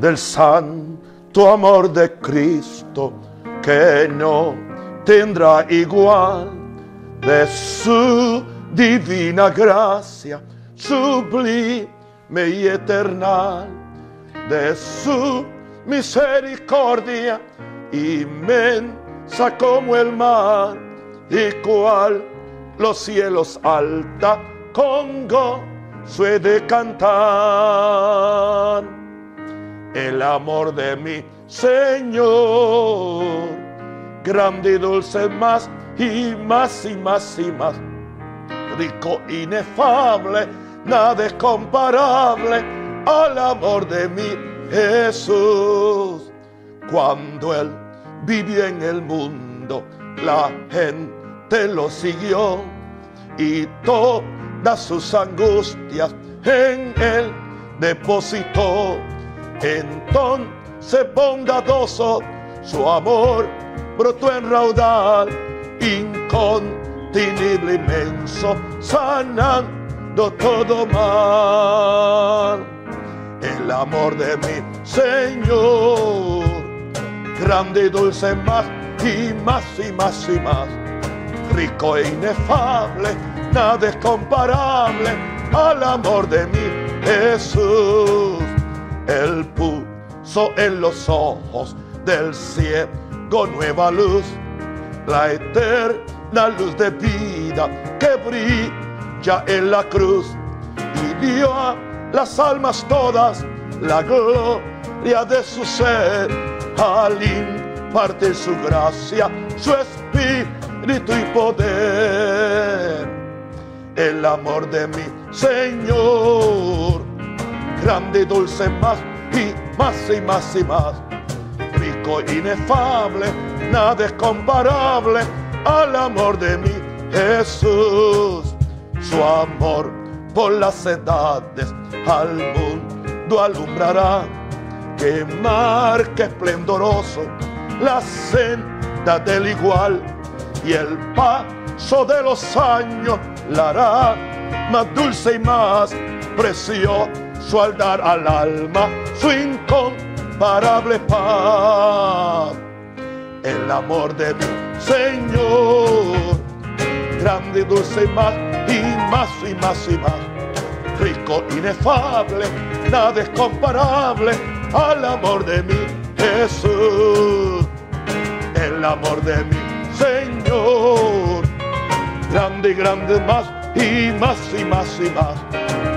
del santo amor de Cristo que no tendrá igual de su divina gracia sublime y eterna, de su misericordia inmensa como el mar y cual los cielos alta con gozo de cantar el amor de mi Señor, grande y dulce más y más y más y más, rico, inefable, nada es comparable al amor de mi Jesús. Cuando Él vivió en el mundo, la gente lo siguió y todas sus angustias en Él depositó. Entonces bondadoso, su amor brotó en raudal, incontenible inmenso, sanando todo mal. El amor de mi Señor, grande y dulce más y más y más y más, rico e inefable, nada es comparable al amor de mi Jesús. El puro en los ojos del ciego nueva luz, la eterna luz de vida que brilla en la cruz y dio a las almas todas la gloria de su ser al impartir su gracia, su espíritu y poder. El amor de mi Señor, grande y dulce más y más y más y más. Rico, inefable, nada es comparable al amor de mi Jesús. Su amor por las edades al mundo alumbrará. Que marque esplendoroso la senda del igual y el paso de los años la hará más dulce y más precioso al dar al alma su incomparable paz. El amor de mi Señor, grande y dulce y más, y más y más y más, rico, inefable, nada es comparable al amor de mi Jesús. El amor de mi Señor, grande y grande más, y más y más y más,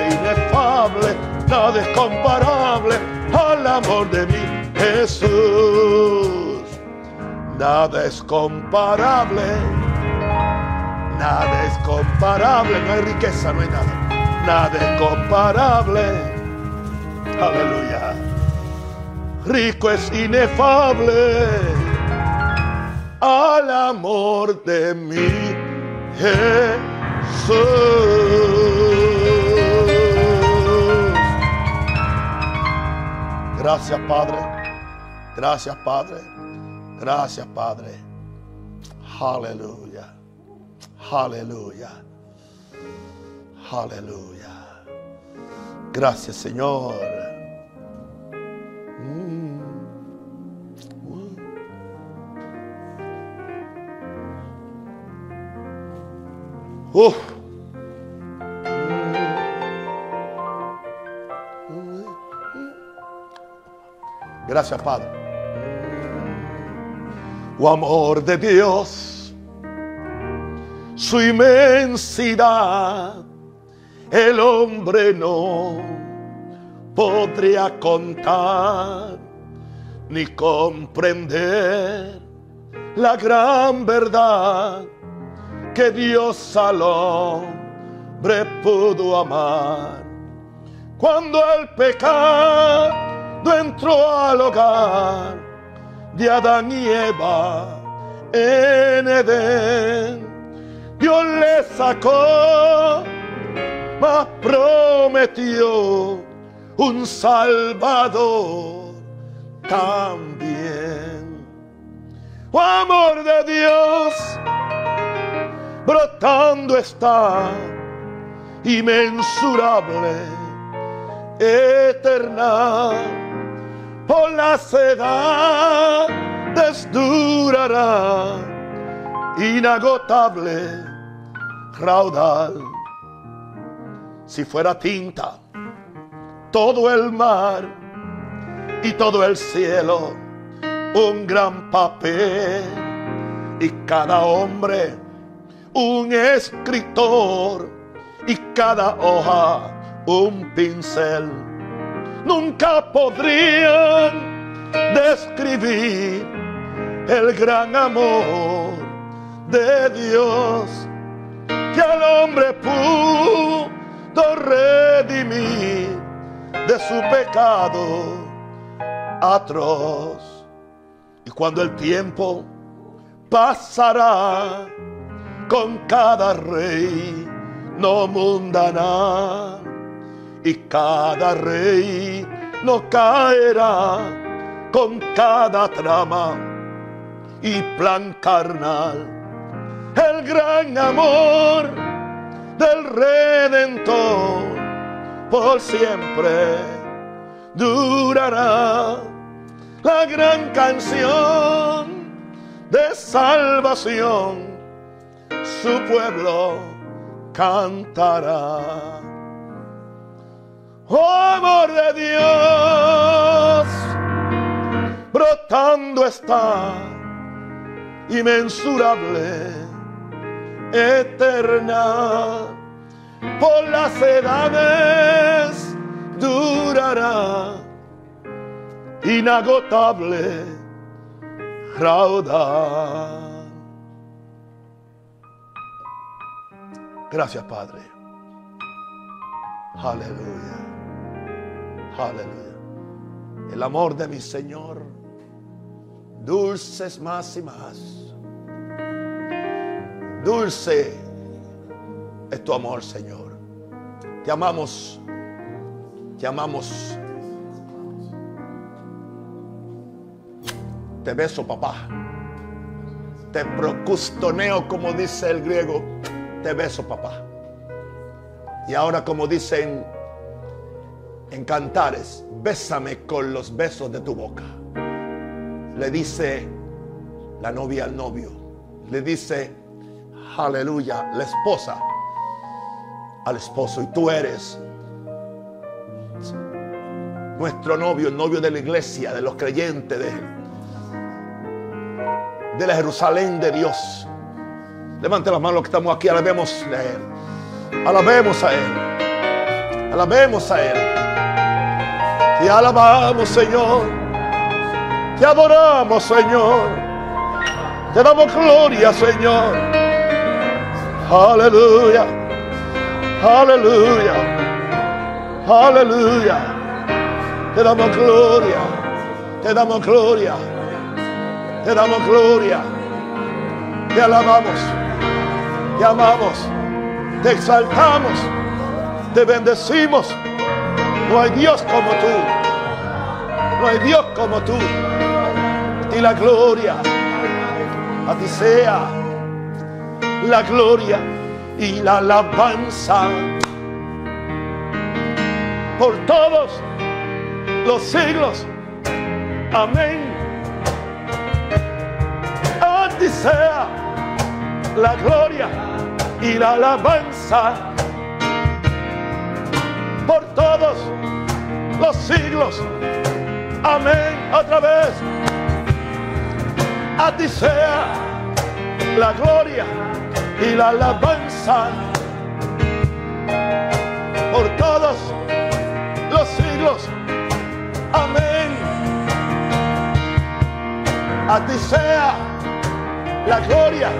inefable, nada es comparable al amor de mi Jesús. Nada es comparable, nada es comparable, no hay riqueza, no hay nada, nada es comparable. Aleluya. Rico es inefable al amor de mi Jesús. Gracias, Padre. Gracias, Padre. Gracias, Padre. Aleluya. Aleluya. Aleluya. Gracias, Señor. Mm. Uh. Gracias, Padre. Oh amor de Dios, su inmensidad, el hombre no podría contar ni comprender la gran verdad que Dios al hombre pudo amar. Cuando el pecado entró al hogar de Adán y Eva en Edén. Dios le sacó, mas prometió un Salvador también. Oh, amor de Dios, brotando está, inmensurable, eterna por las edades durará, inagotable raudal. Si fuera tinta todo el mar y todo el cielo, un gran papel y cada hombre un escritor y cada hoja un pincel. Nunca podrían describir el gran amor de Dios que al hombre pudo redimir de su pecado atroz. Y cuando el tiempo pasará con cada rey no mundana y cada rey no caerá con cada trama y plan carnal. El gran amor del Redentor por siempre durará. La gran canción de salvación, su pueblo cantará. Amor de Dios, brotando está, inmensurable, eterna, por las edades durará, inagotable, raudal. Gracias, Padre. Aleluya. Aleluya. El amor de mi Señor, dulces más y más. Dulce es tu amor, Señor. Te amamos. Te amamos. Te beso, papá. Te procustoneo, como dice el griego te beso, papá. Y ahora, como dicen en cantares, bésame con los besos de tu boca. Le dice la novia al novio. Le dice, aleluya, la esposa al esposo. Y tú eres nuestro novio, el novio de la iglesia, de los creyentes, de, de la Jerusalén de Dios. Levante las manos los que estamos aquí, alabemos a Él. Alabemos a Él. Alabemos a Él. Te alabamos, Señor. Te adoramos, Señor. Te damos gloria, Señor. Aleluya. Aleluya. Aleluya. Te damos gloria. Te damos gloria. Te damos gloria. Te alabamos te amamos, te exaltamos, te bendecimos. No hay Dios como tú, no hay Dios como tú. Y la gloria a ti sea, la gloria y la alabanza por todos los siglos. Amén. A ti sea la gloria y la alabanza por todos los siglos. Amén. Otra vez. A ti sea la gloria y la alabanza por todos los siglos. Amén. A ti sea la gloria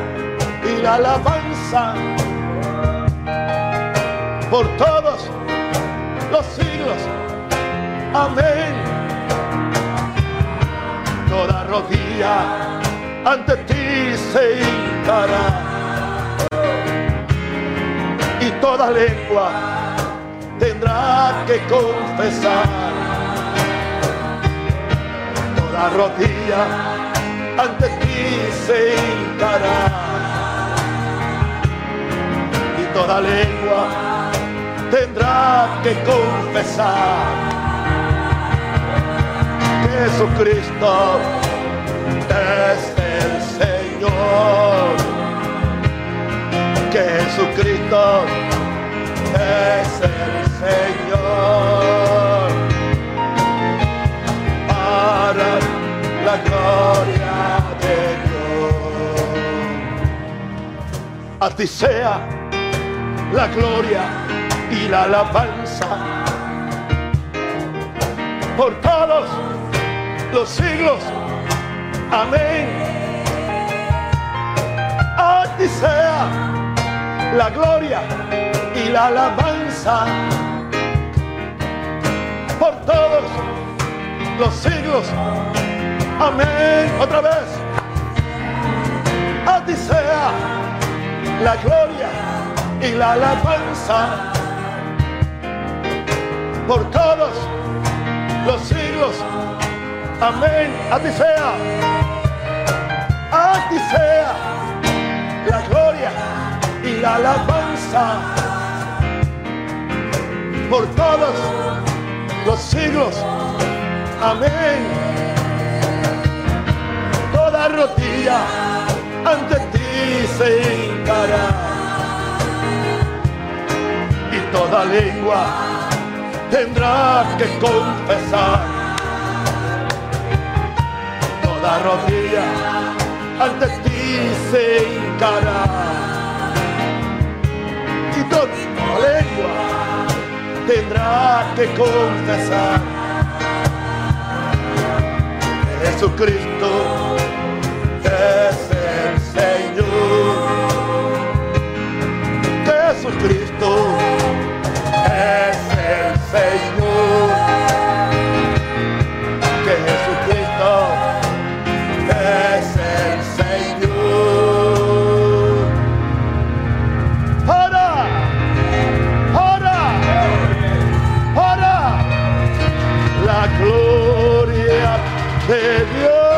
y la alabanza por todos los siglos. Amén. Toda rodilla ante ti se hincará y toda lengua tendrá que confesar. Toda rodilla ante ti se hincará toda lengua tendrá que confesar que Jesucristo es el Señor. Que Jesucristo es el Señor. Para la gloria de Dios. A ti sea la gloria y la alabanza por todos los siglos. Amén. A ti sea la gloria y la alabanza por todos los siglos. Amén. Otra vez. A ti sea la gloria y la alabanza por todos los siglos. Amén. A ti sea. A ti sea la gloria y la alabanza por todos los siglos. Amén. Toda rodilla ante ti se hincará y toda lengua tendrá que confesar. Toda rodilla ante ti se hincará. Y toda lengua tendrá que confesar. Jesucristo es el Señor Señor. Que Jesucristo es el Señor. ¡Para! ¡Para! ¡Para! La gloria de Dios.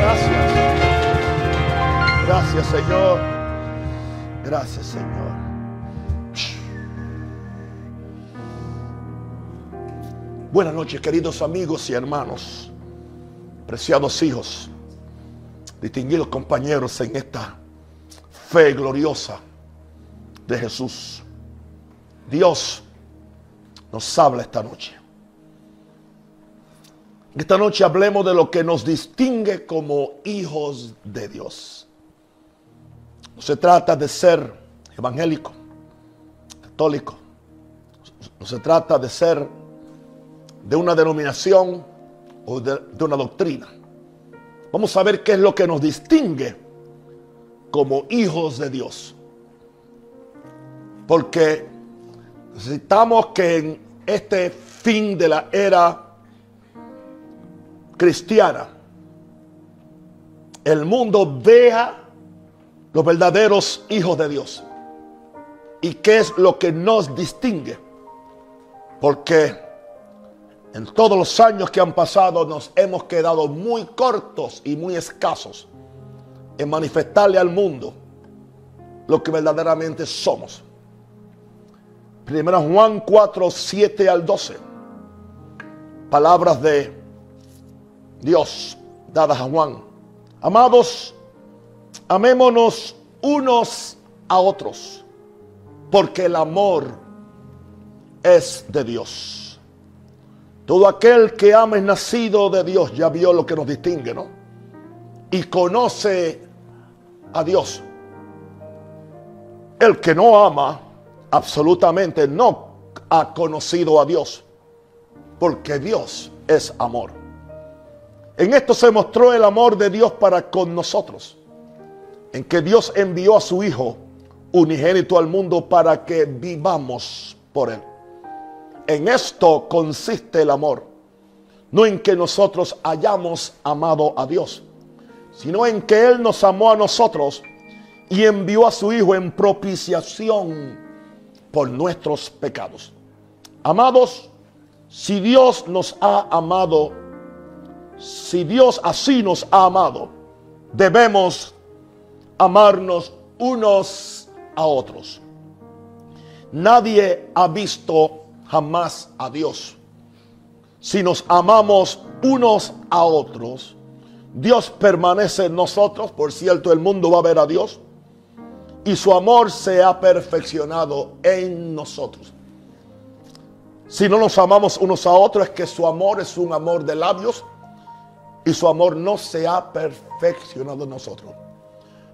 Gracias. Gracias, Señor. Noches, queridos amigos y hermanos, preciados hijos, distinguidos compañeros en esta fe gloriosa de Jesús. Dios nos habla esta noche. Esta noche hablemos de lo que nos distingue como hijos de Dios. No se trata de ser evangélico, católico. No se trata de ser de una denominación o de, una doctrina. Vamos a ver qué es lo que nos distingue como hijos de Dios. Porque necesitamos que en este fin de la era cristiana, el mundo vea los verdaderos hijos de Dios. ¿Y qué es lo que nos distingue? Porque en todos los años que han pasado nos hemos quedado muy cortos y muy escasos en manifestarle al mundo lo que verdaderamente somos. Primera Juan 4, 7 al 12. Palabras de Dios dadas a Juan. Amados, amémonos unos a otros, porque el amor es de Dios. Todo aquel que ama es nacido de Dios, ya vio lo que nos distingue, ¿no? Y conoce a Dios. El que no ama, absolutamente no ha conocido a Dios, porque Dios es amor. En esto se mostró el amor de Dios para con nosotros en que Dios envió a su Hijo unigénito al mundo para que vivamos por Él. En esto consiste el amor, no en que nosotros hayamos amado a Dios, sino en que Él nos amó a nosotros y envió a su Hijo en propiciación por nuestros pecados. Amados, si Dios nos ha amado, si Dios así nos ha amado, debemos amarnos unos a otros. Nadie ha visto jamás a Dios. Si nos amamos unos a otros, Dios permanece en nosotros. Por cierto, el mundo va a ver a Dios. Y su amor se ha perfeccionado en nosotros. Si no nos amamos unos a otros, es que su amor es un amor de labios y su amor no se ha perfeccionado en nosotros.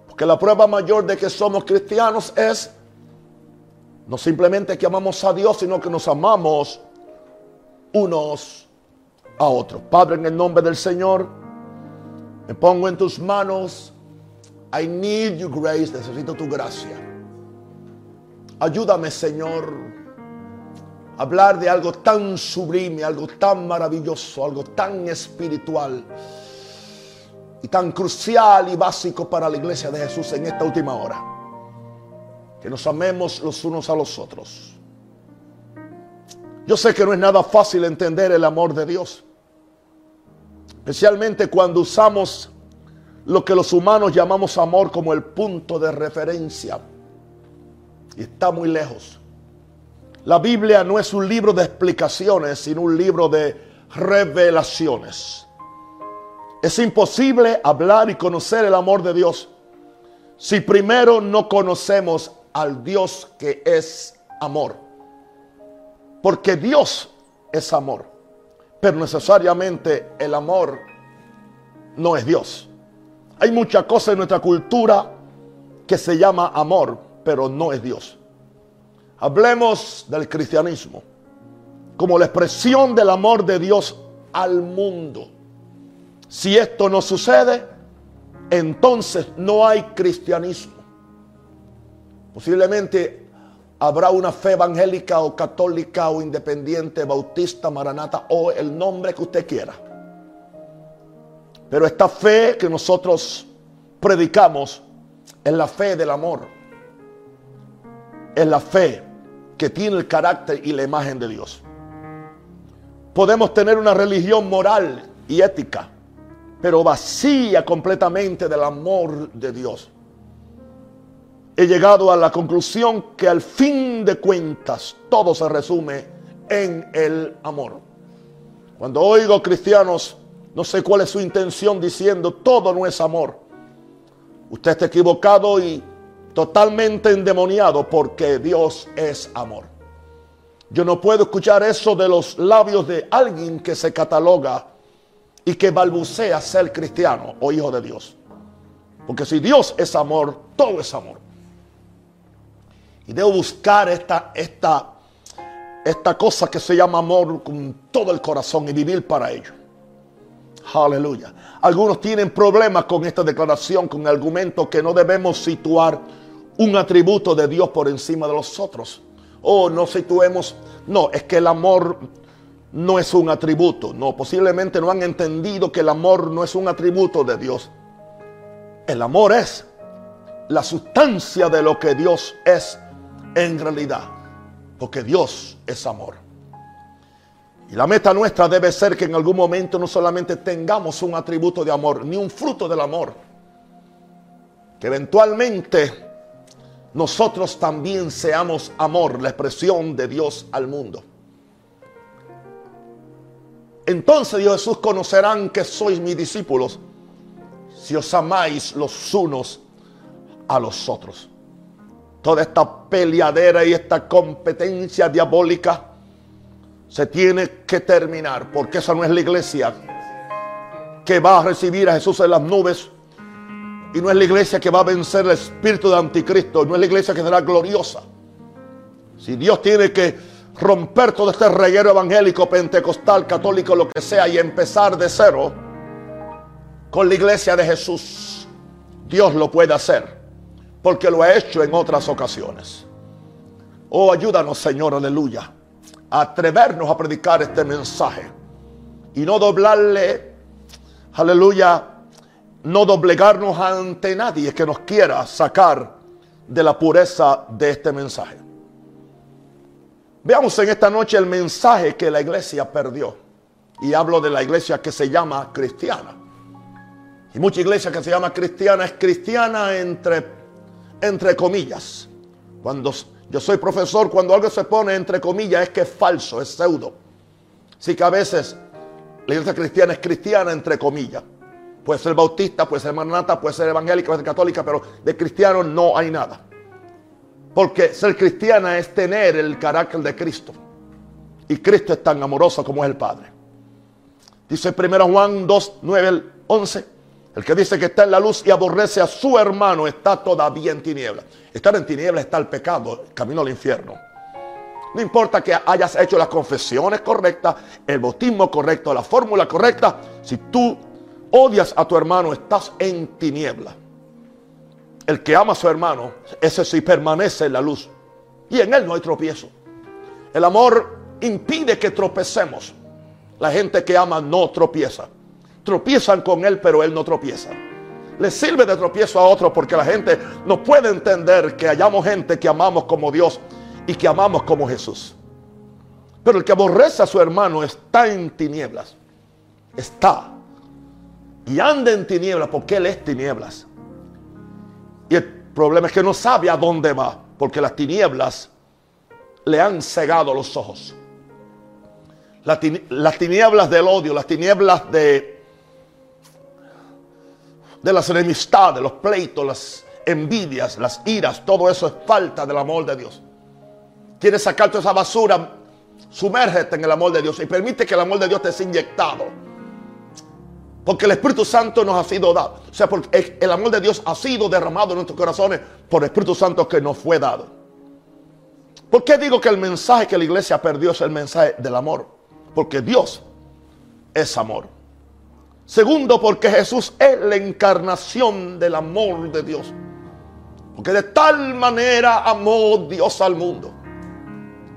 Porque la prueba mayor de que somos cristianos es no simplemente que amamos a Dios, sino que nos amamos unos a otros. Padre, en el nombre del Señor, me pongo en tus manos. I need your grace, necesito tu gracia. Ayúdame, Señor, hablar de algo tan sublime, algo tan maravilloso, algo tan espiritual y tan crucial y básico para la iglesia de Jesús en esta última hora. Que nos amemos los unos a los otros. Yo sé que no es nada fácil entender el amor de Dios, especialmente cuando usamos lo que los humanos llamamos amor como el punto de referencia. Y está muy lejos la Biblia no es un libro de explicaciones, sino un libro de revelaciones. Es imposible hablar y conocer el amor de Dios si primero no conocemos al Dios que es amor. Porque Dios es amor, pero necesariamente el amor no es Dios. Hay mucha cosa en nuestra cultura que se llama amor, pero no es Dios. Hablemos del cristianismo como la expresión del amor de Dios al mundo. Si esto no sucede, entonces no hay cristianismo. Posiblemente habrá una fe evangélica o católica o independiente, bautista, maranata o el nombre que usted quiera. Pero esta fe que nosotros predicamos es la fe del amor. Es la fe que tiene el carácter y la imagen de Dios. Podemos tener una religión moral y ética, pero vacía completamente del amor de Dios. He llegado a la conclusión que al fin de cuentas todo se resume en el amor. Cuando oigo cristianos, no sé cuál es su intención diciendo todo no es amor. Usted está equivocado y totalmente endemoniado porque Dios es amor. Yo no puedo escuchar eso de los labios de alguien que se cataloga y que balbucea ser cristiano o hijo de Dios. Porque si Dios es amor, todo es amor. Y debo buscar esta, esta, esta cosa que se llama amor con todo el corazón y vivir para ello. Aleluya. Algunos tienen problemas con esta declaración, con el argumento que no debemos situar un atributo de Dios por encima de los otros. Oh, no situemos. No, es que el amor no es un atributo. No, posiblemente no han entendido que el amor no es un atributo de Dios. El amor es la sustancia de lo que Dios es en realidad. Porque Dios es amor. Y la meta nuestra debe ser que en algún momento no solamente tengamos un atributo de amor, ni un fruto del amor. Que eventualmente nosotros también seamos amor, la expresión de Dios al mundo. Entonces Dios Jesús conocerán que sois mis discípulos si os amáis los unos a los otros. Toda esta peleadera y esta competencia diabólica se tiene que terminar porque esa no es la iglesia que va a recibir a Jesús en las nubes y no es la iglesia que va a vencer el espíritu de anticristo. No es la iglesia que será gloriosa. Si Dios tiene que romper todo este reguero evangélico, pentecostal, católico, lo que sea, y empezar de cero con la iglesia de Jesús, Dios lo puede hacer. Porque lo ha hecho en otras ocasiones. Oh, ayúdanos, Señor, aleluya, atrevernos a predicar este mensaje y no doblarle, aleluya, no doblegarnos ante nadie que nos quiera sacar de la pureza de este mensaje. Veamos en esta noche el mensaje que la iglesia perdió. Y hablo de la iglesia que se llama cristiana. Y mucha iglesia que se llama cristiana es cristiana entre, entre comillas. Cuando yo soy profesor, cuando algo se pone entre comillas es que es falso, es pseudo. Así que a veces la iglesia cristiana es cristiana entre comillas. Puede ser bautista, puede ser manata, puede ser evangélica, puede ser católica, pero de cristiano no hay nada. Porque ser cristiana es tener el carácter de Cristo. Y Cristo es tan amoroso como es el Padre. Dice 1 Juan 2, 9, 11. El que dice que está en la luz y aborrece a su hermano está todavía en tinieblas. Estar en tinieblas está el pecado, el camino al infierno. No importa que hayas hecho las confesiones correctas, el bautismo correcto, la fórmula correcta. Si tú odias a tu hermano, estás en tinieblas. El que ama a su hermano, ese sí permanece en la luz. Y en él no hay tropiezo. El amor impide que tropecemos. La gente que ama no tropieza. Tropiezan con él, pero él no tropieza. Le sirve de tropiezo a otro porque la gente no puede entender que hayamos gente que amamos como Dios y que amamos como Jesús. Pero el que aborrece a su hermano está en tinieblas. Está. Y anda en tinieblas porque él es tinieblas. Y el problema es que no sabe a dónde va porque las tinieblas le han cegado los ojos las tinieblas del odio, las tinieblas de, de las enemistades, los pleitos, las envidias, las iras, todo eso es falta del amor de Dios. Quieres sacar toda esa basura, sumérgete en el amor de Dios y permite que el amor de Dios te sea inyectado. Porque el Espíritu Santo nos ha sido dado. O sea, porque el amor de Dios ha sido derramado en nuestros corazones por el Espíritu Santo que nos fue dado. ¿Por qué digo que el mensaje que la iglesia perdió es el mensaje del amor? porque Dios es amor. Segundo, porque Jesús es la encarnación del amor de Dios. Porque de tal manera amó Dios al mundo,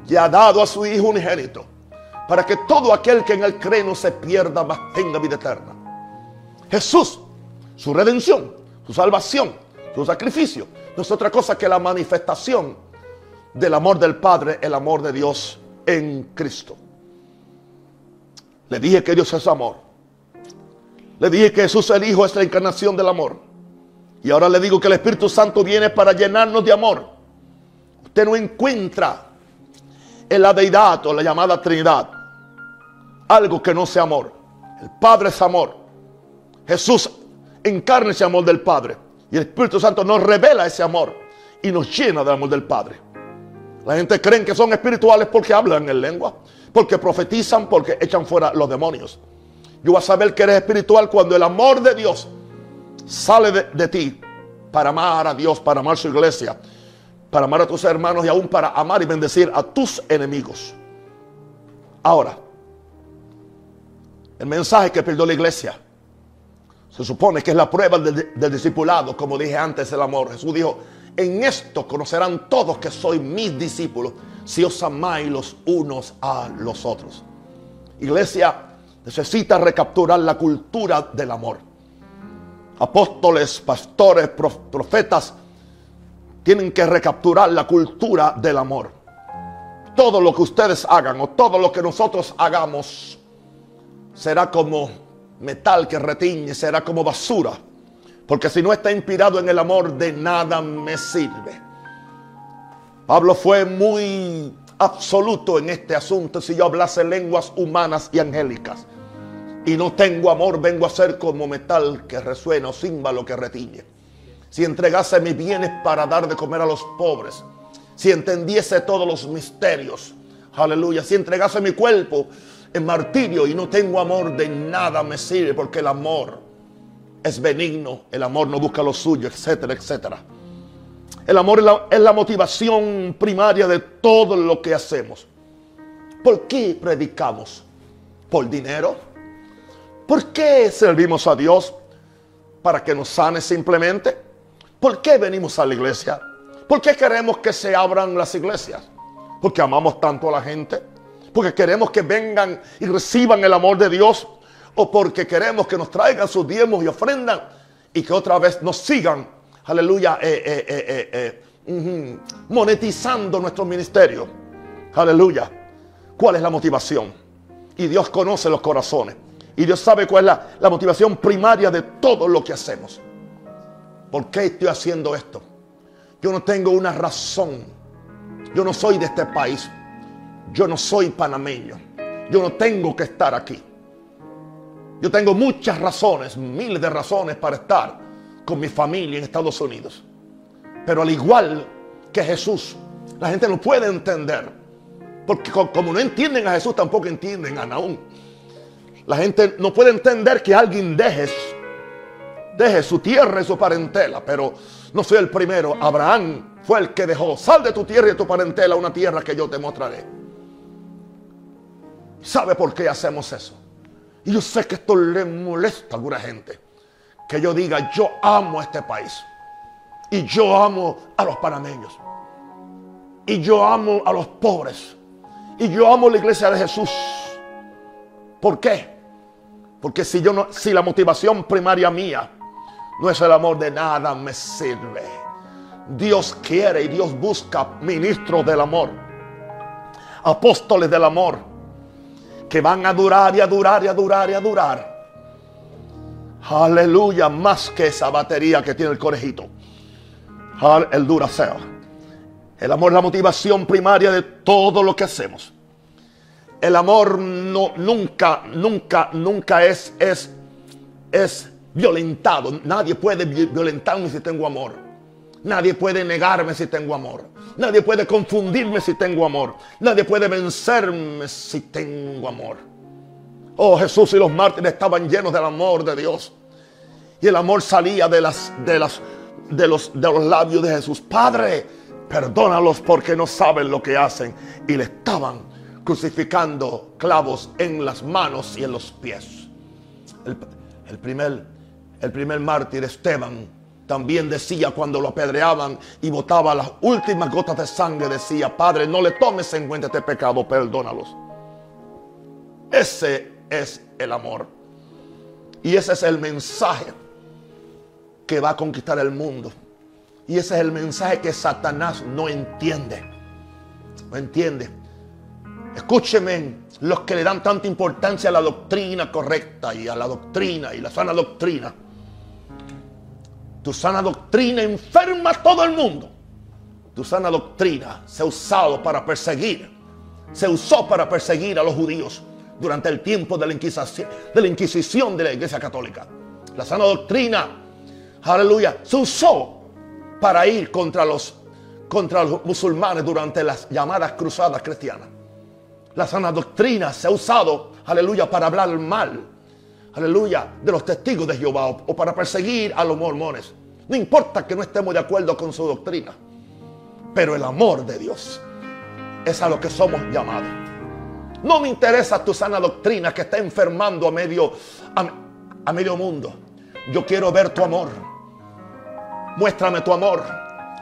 que ha dado a su Hijo unigénito, para que todo aquel que en él cree no se pierda, mas tenga vida eterna. Jesús, su redención, su salvación, su sacrificio, no es otra cosa que la manifestación del amor del Padre, el amor de Dios en Cristo. Le dije que Dios es amor. Le dije que Jesús el Hijo es la encarnación del amor. Y ahora le digo que el Espíritu Santo viene para llenarnos de amor. Usted no encuentra en la deidad o la llamada Trinidad algo que no sea amor. El Padre es amor. Jesús encarna ese amor del Padre. Y el Espíritu Santo nos revela ese amor y nos llena del amor del Padre. La gente cree que son espirituales porque hablan en lengua porque profetizan, porque echan fuera los demonios. Yo voy a saber que eres espiritual cuando el amor de Dios sale de, ti para amar a Dios, para amar su iglesia, para amar a tus hermanos y aún para amar y bendecir a tus enemigos. Ahora, el mensaje que perdió la iglesia se supone que es la prueba del, del discipulado, como dije antes, el amor. Jesús dijo, en esto conocerán todos que soy mis discípulos si os amáis los unos a los otros. Iglesia necesita recapturar la cultura del amor. Apóstoles, pastores, profetas tienen que recapturar la cultura del amor. Todo lo que ustedes hagan o todo lo que nosotros hagamos será como metal que retiñe, será como basura. Porque si no está inspirado en el amor, de nada me sirve. Pablo fue muy absoluto en este asunto. Si yo hablase lenguas humanas y angélicas y no tengo amor, vengo a ser como metal que resuena o címbalo que retiñe. Si entregase mis bienes para dar de comer a los pobres, si entendiese todos los misterios, aleluya, si entregase mi cuerpo en martirio y no tengo amor, de nada me sirve, porque el amor es benigno, el amor no busca lo suyo, etcétera, etcétera. El amor es la, motivación primaria de todo lo que hacemos. ¿Por qué predicamos? ¿Por dinero? ¿Por qué servimos a Dios? ¿Para que nos sane simplemente? ¿Por qué venimos a la iglesia? ¿Por qué queremos que se abran las iglesias? Porque amamos tanto a la gente. Porque queremos que vengan y reciban el amor de Dios. O porque queremos que nos traigan sus diezmos y ofrendan y que otra vez nos sigan aleluya, eh, eh, eh, monetizando nuestro ministerio. Aleluya. ¿Cuál es la motivación? Y Dios conoce los corazones. Y Dios sabe cuál es la, motivación primaria de todo lo que hacemos. ¿Por qué estoy haciendo esto? Yo no tengo una razón. Yo no soy de este país. Yo no soy panameño. Yo no tengo que estar aquí. Yo tengo muchas razones, miles de razones para estar con mi familia en Estados Unidos. Pero al igual que Jesús, la gente no puede entender. Porque como no entienden a Jesús, tampoco entienden a Naúm. La gente no puede entender que alguien deje, deje su tierra y su parentela. Pero no soy el primero. Abraham fue el que dejó. Sal de tu tierra y de tu parentela una tierra que yo te mostraré. ¿Sabe por qué hacemos eso? Y yo sé que esto le molesta a alguna gente. Que yo diga, yo amo a este país. Y yo amo a los panameños. Y yo amo a los pobres. Y yo amo la iglesia de Jesús. ¿Por qué? Porque si yo no, si la motivación primaria mía no es el amor de nada me sirve. Dios quiere y Dios busca ministros del amor. Apóstoles del amor que van a durar y a durar y a durar y a durar. Aleluya, más que esa batería que tiene el conejito. El Duracell. El amor es la motivación primaria de todo lo que hacemos. El amor no, nunca, nunca, nunca es, es, es violentado. Nadie puede violentarme si tengo amor. Nadie puede negarme si tengo amor. Nadie puede confundirme si tengo amor. Nadie puede vencerme si tengo amor. Oh, Jesús y los mártires estaban llenos del amor de Dios. Y el amor salía de, las, de, las, de, los, de los labios de Jesús. Padre, perdónalos porque no saben lo que hacen. Y le estaban crucificando clavos en las manos y en los pies. El, primer, el primer mártir, Esteban, también decía cuando lo apedreaban y botaba las últimas gotas de sangre, decía, Padre, no le tomes en cuenta este pecado, perdónalos. Ese es el amor. Y ese es el mensaje que va a conquistar el mundo. Y ese es el mensaje que Satanás no entiende. No entiende. Escúcheme, los que le dan tanta importancia a la doctrina correcta y a la doctrina y la sana doctrina tu sana doctrina enferma a todo el mundo. Tu sana doctrina se ha usado para perseguir, se usó para perseguir a los judíos durante el tiempo de la Inquisición de la, Inquisición de la Iglesia Católica. La sana doctrina, aleluya, se usó para ir contra los, contra los musulmanes durante las llamadas cruzadas cristianas. La sana doctrina se ha usado, aleluya, para hablar mal aleluya, de los testigos de Jehová o, para perseguir a los mormones. No importa que no estemos de acuerdo con su doctrina, pero el amor de Dios es a lo que somos llamados. No me interesa tu sana doctrina que está enfermando a medio, a medio mundo. Yo quiero ver tu amor. Muéstrame tu amor.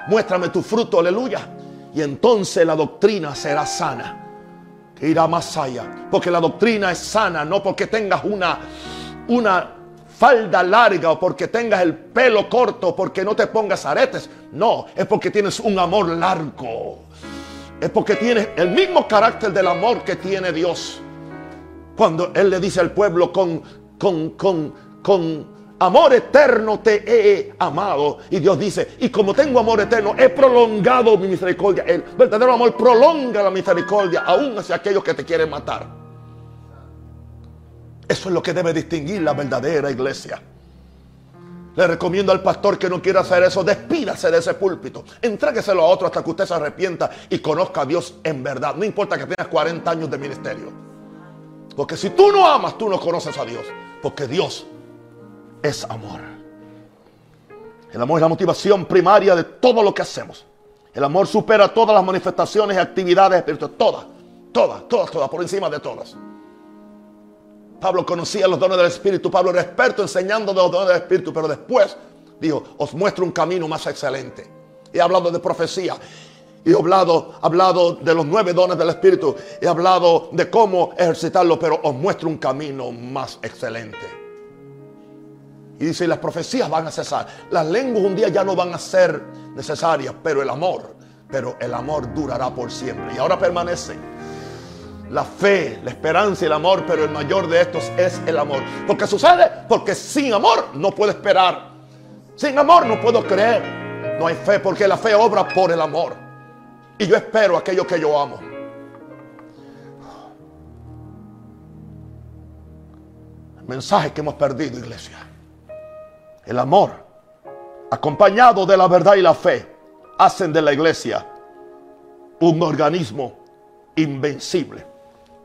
Muéstrame tu fruto, aleluya. Y entonces la doctrina será sana. Que irá más allá. Porque la doctrina es sana, no porque tengas una una falda larga o porque tengas el pelo corto, porque no te pongas aretes. No, es porque tienes un amor largo. Es porque tienes el mismo carácter del amor que tiene Dios. Cuando Él le dice al pueblo con, con, con, con amor eterno te he amado. Y Dios dice, y como tengo amor eterno, he prolongado mi misericordia. El verdadero amor prolonga la misericordia aún hacia aquellos que te quieren matar. Eso es lo que debe distinguir la verdadera iglesia. Le recomiendo al pastor que no quiera hacer eso, despídase de ese púlpito. Entrégueselo a otro hasta que usted se arrepienta y conozca a Dios en verdad. No importa que tengas 40 años de ministerio. Porque si tú no amas, tú no conoces a Dios. Porque Dios es amor. El amor es la motivación primaria de todo lo que hacemos. El amor supera todas las manifestaciones y actividades espirituales. Todas, todas, todas, todas, por encima de todas. Pablo conocía los dones del Espíritu. Pablo era experto enseñando de los dones del Espíritu. Pero después dijo, os muestro un camino más excelente. He hablado de profecía. He hablado, hablado de los nueve dones del Espíritu. He hablado de cómo ejercitarlo. Pero os muestro un camino más excelente. Y dice, las profecías van a cesar. Las lenguas un día ya no van a ser necesarias. Pero el amor, pero el amor durará por siempre. Y ahora permanecen la fe, la esperanza y el amor, pero el mayor de estos es el amor. Porque sucede, porque sin amor no puedo esperar. Sin amor no puedo creer. No hay fe porque la fe obra por el amor. Y yo espero aquello que yo amo. Mensaje que hemos perdido, iglesia. El amor, acompañado de la verdad y la fe, hacen de la iglesia un organismo invencible.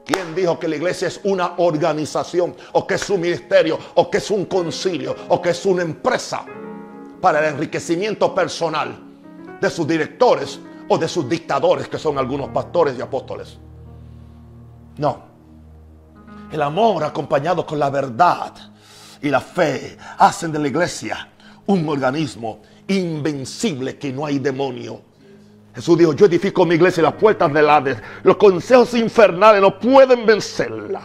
¿Quién dijo que la iglesia es una organización o que es un ministerio o que es un concilio o que es una empresa para el enriquecimiento personal de sus directores o de sus dictadores que son algunos pastores y apóstoles? No. El amor acompañado con la verdad y la fe hacen de la iglesia un organismo invencible que no hay demonio Jesús dijo, yo edifico mi iglesia y las puertas del Hades, los consejos infernales no pueden vencerla.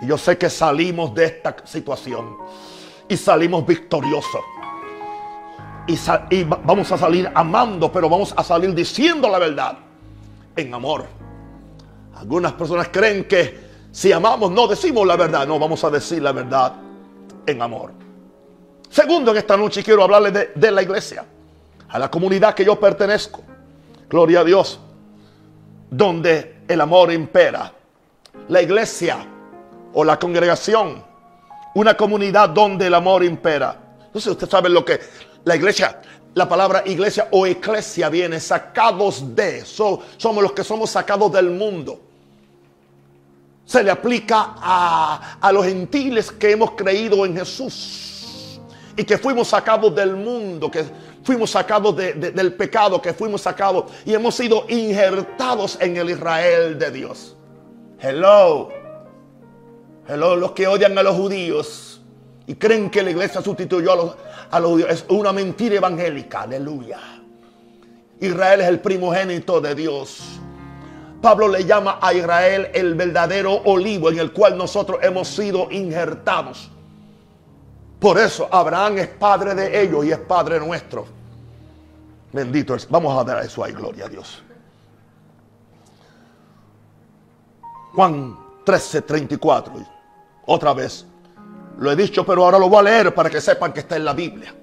Y yo sé que salimos de esta situación y salimos victoriosos. Y, y vamos a salir amando, pero vamos a salir diciendo la verdad en amor. Algunas personas creen que si amamos no decimos la verdad, no, vamos a decir la verdad en amor. Segundo, en esta noche quiero hablarles de, la iglesia a la comunidad que yo pertenezco. Gloria a Dios. Donde el amor impera. La iglesia o la congregación. Una comunidad donde el amor impera. Entonces usted sabe lo que la iglesia, la palabra iglesia o eclesia viene sacados de. somos los que somos sacados del mundo. Se le aplica a, a los gentiles que hemos creído en Jesús y que fuimos sacados del mundo, que fuimos sacados del pecado, que fuimos sacados y hemos sido injertados en el Israel de Dios. Hello. Hello, los que odian a los judíos y creen que la iglesia sustituyó a los, a los judíos. Es una mentira evangélica. Aleluya. Israel es el primogénito de Dios. Pablo le llama a Israel el verdadero olivo en el cual nosotros hemos sido injertados. Por eso Abraham es padre de ellos y es padre nuestro. Bendito es. Vamos a dar eso ahí, gloria a Dios. Juan 13, 34. Otra vez. Lo he dicho, pero ahora lo voy a leer para que sepan que está en la Biblia.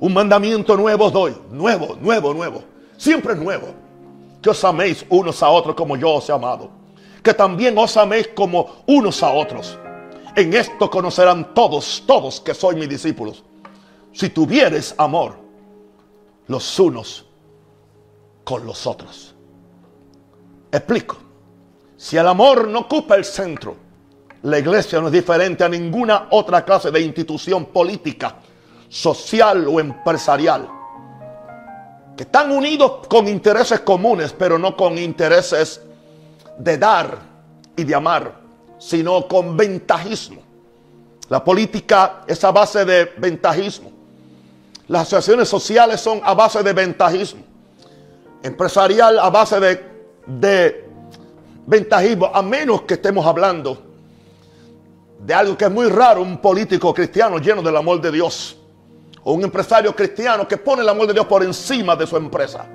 Un mandamiento nuevo doy. Nuevo, nuevo, nuevo. Siempre nuevo. Os améis unos a otros como yo os he amado. Que también os améis como unos a otros. En esto conocerán todos, todos que soy mis discípulos. Si tuvieres amor los unos con los otros. Explico. Si el amor no ocupa el centro, la iglesia no es diferente a ninguna otra clase de institución política, social o empresarial. Que están unidos con intereses comunes, pero no con intereses de dar y de amar sino con ventajismo. La política es a base de ventajismo. Las asociaciones sociales son a base de ventajismo. Empresarial a base de, de ventajismo, a menos que estemos hablando de algo que es muy raro, un político cristiano lleno del amor de Dios. Un empresario cristiano que pone el amor de Dios por encima de su empresa.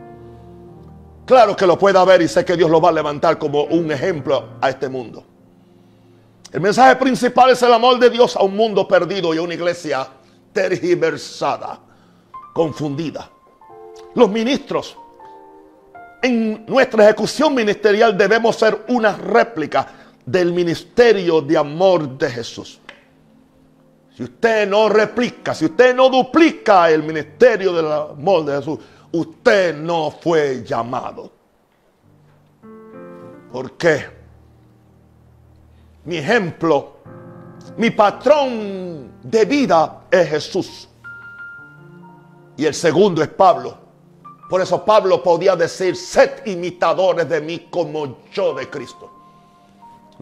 Claro que lo puede haber y sé que Dios lo va a levantar como un ejemplo a este mundo. El mensaje principal es el amor de Dios a un mundo perdido y a una iglesia tergiversada, confundida. Los ministros en nuestra ejecución ministerial debemos ser una réplica del ministerio de amor de Jesús. Si usted no replica, si usted no duplica el ministerio del amor de Jesús, usted no fue llamado. ¿Por qué? mi ejemplo, mi patrón de vida es Jesús. Y el segundo es Pablo. Por eso Pablo podía decir, sed imitadores de mí como yo de Cristo.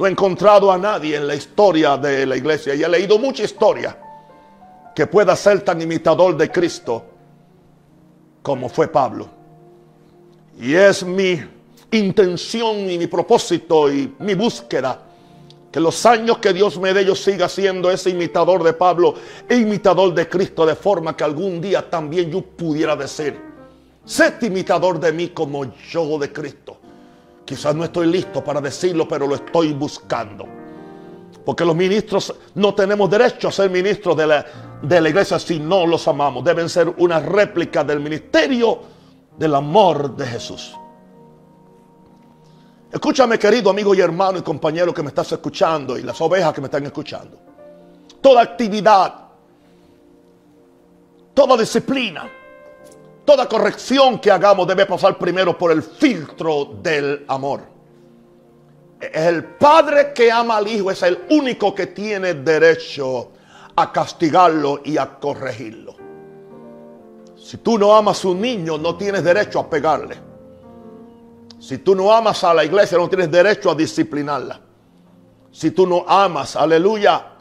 No he encontrado a nadie en la historia de la iglesia y he leído mucha historia que pueda ser tan imitador de Cristo como fue Pablo. Y es mi intención y mi propósito y mi búsqueda que los años que Dios me dé yo siga siendo ese imitador de Pablo e imitador de Cristo de forma que algún día también yo pudiera decir, sed imitador de mí como yo de Cristo. Quizás no estoy listo para decirlo, pero lo estoy buscando. Porque los ministros no tenemos derecho a ser ministros de la, de la iglesia si no los amamos. Deben ser una réplica del ministerio del amor de Jesús. Escúchame querido amigo y hermano y compañero que me estás escuchando y las ovejas que me están escuchando. Toda actividad, toda disciplina, toda corrección que hagamos debe pasar primero por el filtro del amor. El padre que ama al hijo es el único que tiene derecho a castigarlo y a corregirlo. Si tú no amas a un niño, no tienes derecho a pegarle. Si tú no amas a la iglesia, no tienes derecho a disciplinarla. Si tú no amas, aleluya,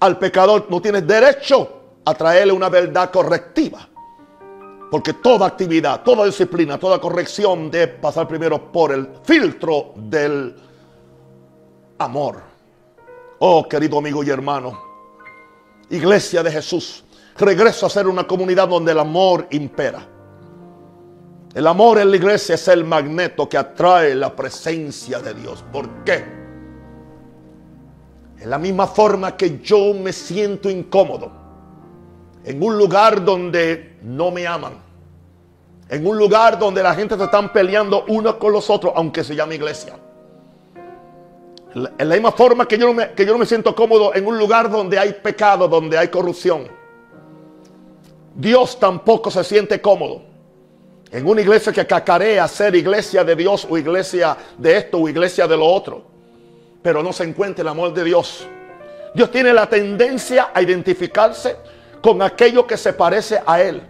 al pecador, no tienes derecho a traerle una verdad correctiva. Porque toda actividad, toda disciplina, toda corrección debe pasar primero por el filtro del amor. Oh, querido amigo y hermano, iglesia de Jesús, regreso a ser una comunidad donde el amor impera. El amor en la iglesia es el magneto que atrae la presencia de Dios. ¿Por qué? En la misma forma que yo me siento incómodo en un lugar donde no me aman, en un lugar donde la gente se están peleando unos con los otros, aunque se llame iglesia. En la misma forma que yo, no me, que yo no me siento cómodo en un lugar donde hay pecado, donde hay corrupción. Dios tampoco se siente cómodo en una iglesia que cacarea ser iglesia de Dios o iglesia de esto o iglesia de lo otro. Pero no se encuentra el amor de Dios. Dios tiene la tendencia a identificarse con aquello que se parece a Él.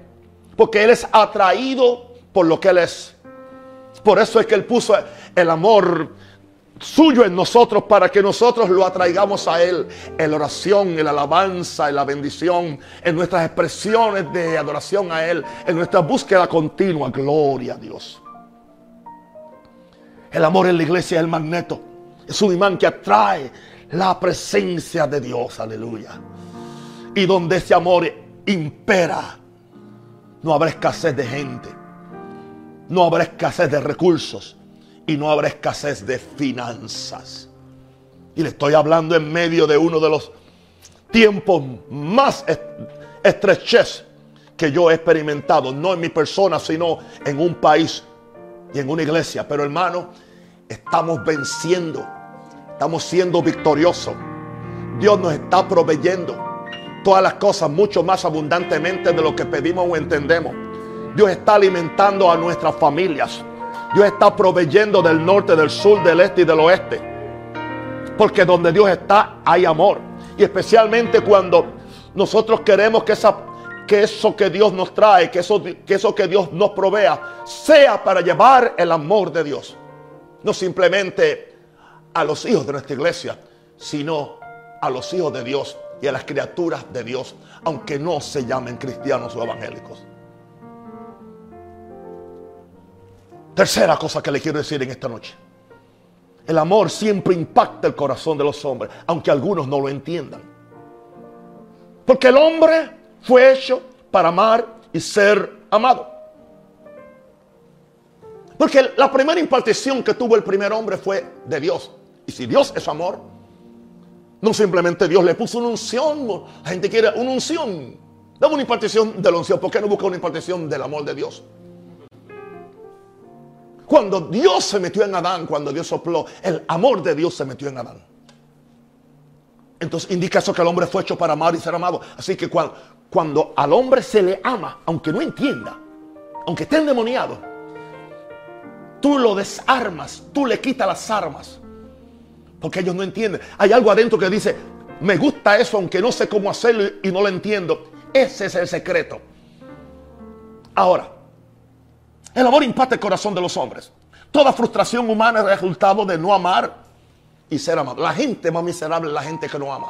Porque Él es atraído por lo que Él es. Por eso es que Él puso el amor suyo en nosotros para que nosotros lo atraigamos a Él en la oración, en la alabanza, en la bendición, en nuestras expresiones de adoración a Él, en nuestra búsqueda continua. Gloria a Dios. El amor en la iglesia es el magneto. Es un imán que atrae la presencia de Dios. Aleluya. Y donde ese amor impera, no habrá escasez de gente. No habrá escasez de recursos y no habrá escasez de finanzas. Y le estoy hablando en medio de uno de los tiempos más estrechez que yo he experimentado, no en mi persona, sino en un país y en una iglesia. Pero hermano, estamos venciendo, estamos siendo victoriosos. Dios nos está proveyendo todas las cosas mucho más abundantemente de lo que pedimos o entendemos. Dios está alimentando a nuestras familias. Dios está proveyendo del norte, del sur, del este y del oeste. Porque donde Dios está hay amor. Y especialmente cuando nosotros queremos que, esa, que eso que Dios nos trae, que eso, que eso que Dios nos provea, sea para llevar el amor de Dios. No simplemente a los hijos de nuestra iglesia, sino a los hijos de Dios y a las criaturas de Dios, aunque no se llamen cristianos o evangélicos. Tercera cosa que le quiero decir en esta noche. El amor siempre impacta el corazón de los hombres, aunque algunos no lo entiendan. Porque el hombre fue hecho para amar y ser amado. Porque la primera impartición que tuvo el primer hombre fue de Dios. Y si Dios es amor, no simplemente Dios le puso una unción. La gente quiere una unción. Dame una impartición de la unción. ¿Por qué no busca una impartición del amor de Dios? Cuando Dios se metió en Adán, cuando Dios sopló, el amor de Dios se metió en Adán. Entonces indica eso que el hombre fue hecho para amar y ser amado. Así que cuando, cuando al hombre se le ama, aunque no entienda, aunque esté endemoniado, tú lo desarmas, tú le quitas las armas. Porque ellos no entienden. Hay algo adentro que dice, me gusta eso, aunque no sé cómo hacerlo y no lo entiendo. Ese es el secreto. Ahora, el amor impacta el corazón de los hombres. Toda frustración humana es resultado de no amar y ser amado. La gente más miserable es la gente que no ama.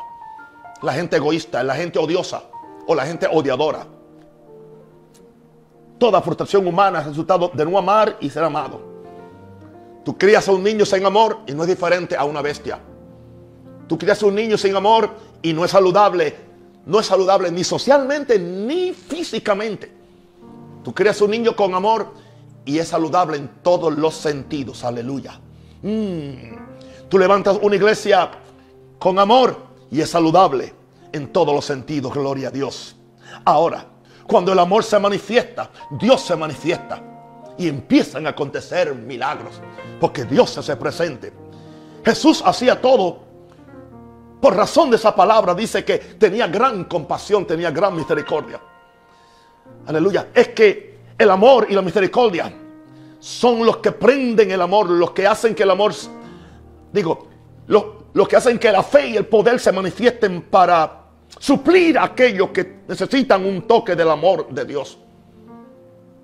La gente egoísta, la gente odiosa o la gente odiadora. Toda frustración humana es resultado de no amar y ser amado. Tú crías a un niño sin amor y no es diferente a una bestia. Tú crías a un niño sin amor y no es saludable. No es saludable ni socialmente ni físicamente. Tú crías a un niño con amor y es saludable en todos los sentidos. Aleluya. Mm. Tú levantas una iglesia con amor y es saludable en todos los sentidos. Gloria a Dios. Ahora, cuando el amor se manifiesta, Dios se manifiesta y empiezan a acontecer milagros, porque Dios se hace presente. Jesús hacía todo por razón de esa palabra, dice que tenía gran compasión, tenía gran misericordia. Aleluya. Es que el amor y la misericordia son los que prenden el amor, los que hacen que el amor, digo, los, los que hacen que la fe y el poder se manifiesten para suplir a aquellos que necesitan un toque del amor de Dios.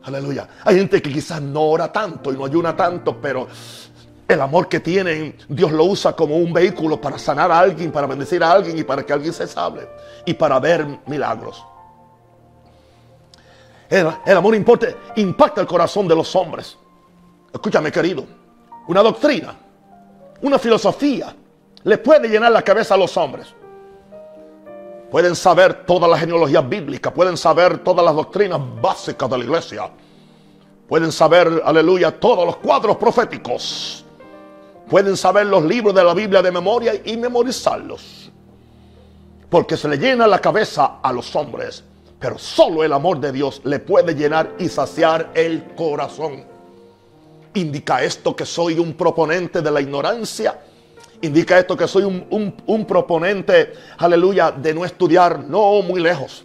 Aleluya. Hay gente que quizás no ora tanto y no ayuna tanto, pero el amor que tienen, Dios lo usa como un vehículo para sanar a alguien, para bendecir a alguien y para que alguien se salve y para ver milagros. El, amor importa, impacta el corazón de los hombres. Escúchame, querido. Una doctrina, una filosofía, le puede llenar la cabeza a los hombres. Pueden saber todas las genealogías bíblicas, pueden saber todas las doctrinas básicas de la iglesia. Pueden saber, aleluya, todos los cuadros proféticos. Pueden saber los libros de la Biblia de memoria y memorizarlos. Porque se le llena la cabeza a los hombres. Pero solo el amor de Dios le puede llenar y saciar el corazón. ¿Indica esto que soy un proponente de la ignorancia? ¿Indica esto que soy un, proponente, aleluya, de no estudiar? No, muy lejos.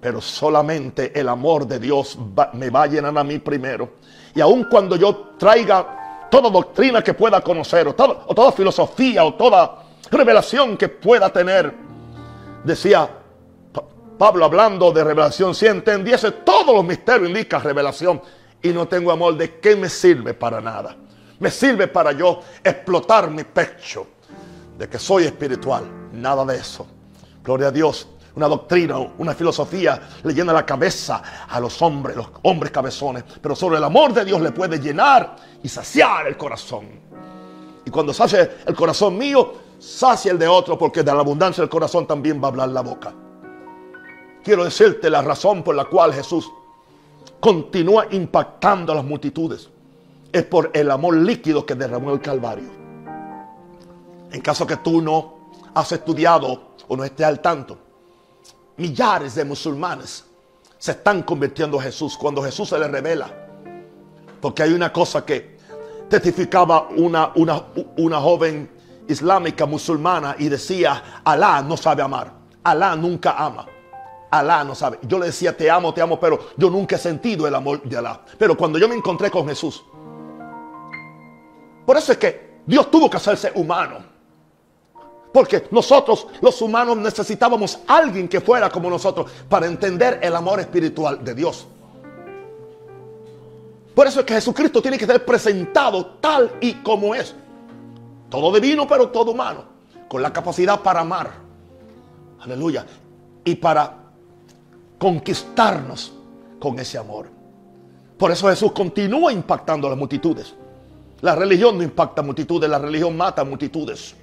Pero solamente el amor de Dios me va a llenar a mí primero. Y aun cuando yo traiga toda doctrina que pueda conocer, o toda filosofía, o toda revelación que pueda tener, decía Pablo hablando de revelación, si entendiese todos los misterios, indica revelación, y no tengo amor, ¿de qué me sirve para nada? Me sirve para yo explotar mi pecho de que soy espiritual. Nada de eso. Gloria a Dios. Una doctrina, una filosofía le llena la cabeza a los hombres, los hombres cabezones. Pero solo el amor de Dios le puede llenar y saciar el corazón. Y cuando sacia el corazón mío, sacia el de otro, porque de la abundancia del corazón también va a hablar la boca quiero decirte la razón por la cual Jesús continúa impactando a las multitudes. Es por el amor líquido que derramó el Calvario. En caso que tú no has estudiado o no estés al tanto, millares de musulmanes se están convirtiendo a Jesús cuando Jesús se les revela. Porque hay una cosa que testificaba una, una, una joven islámica musulmana y decía, Alá no sabe amar, Alá nunca ama. Alá no sabe. Yo le decía, te amo, te amo, pero yo nunca he sentido el amor de Alá. Pero cuando yo me encontré con Jesús, por eso es que Dios tuvo que hacerse humano. Porque nosotros, los humanos, necesitábamos alguien que fuera como nosotros para entender el amor espiritual de Dios. Por eso es que Jesucristo tiene que ser presentado tal y como es. Todo divino, pero todo humano. Con la capacidad para amar. Aleluya. Y para conquistarnos con ese amor. Por eso Jesús continúa impactando a las multitudes. La religión no impacta a multitudes, la religión mata a multitudes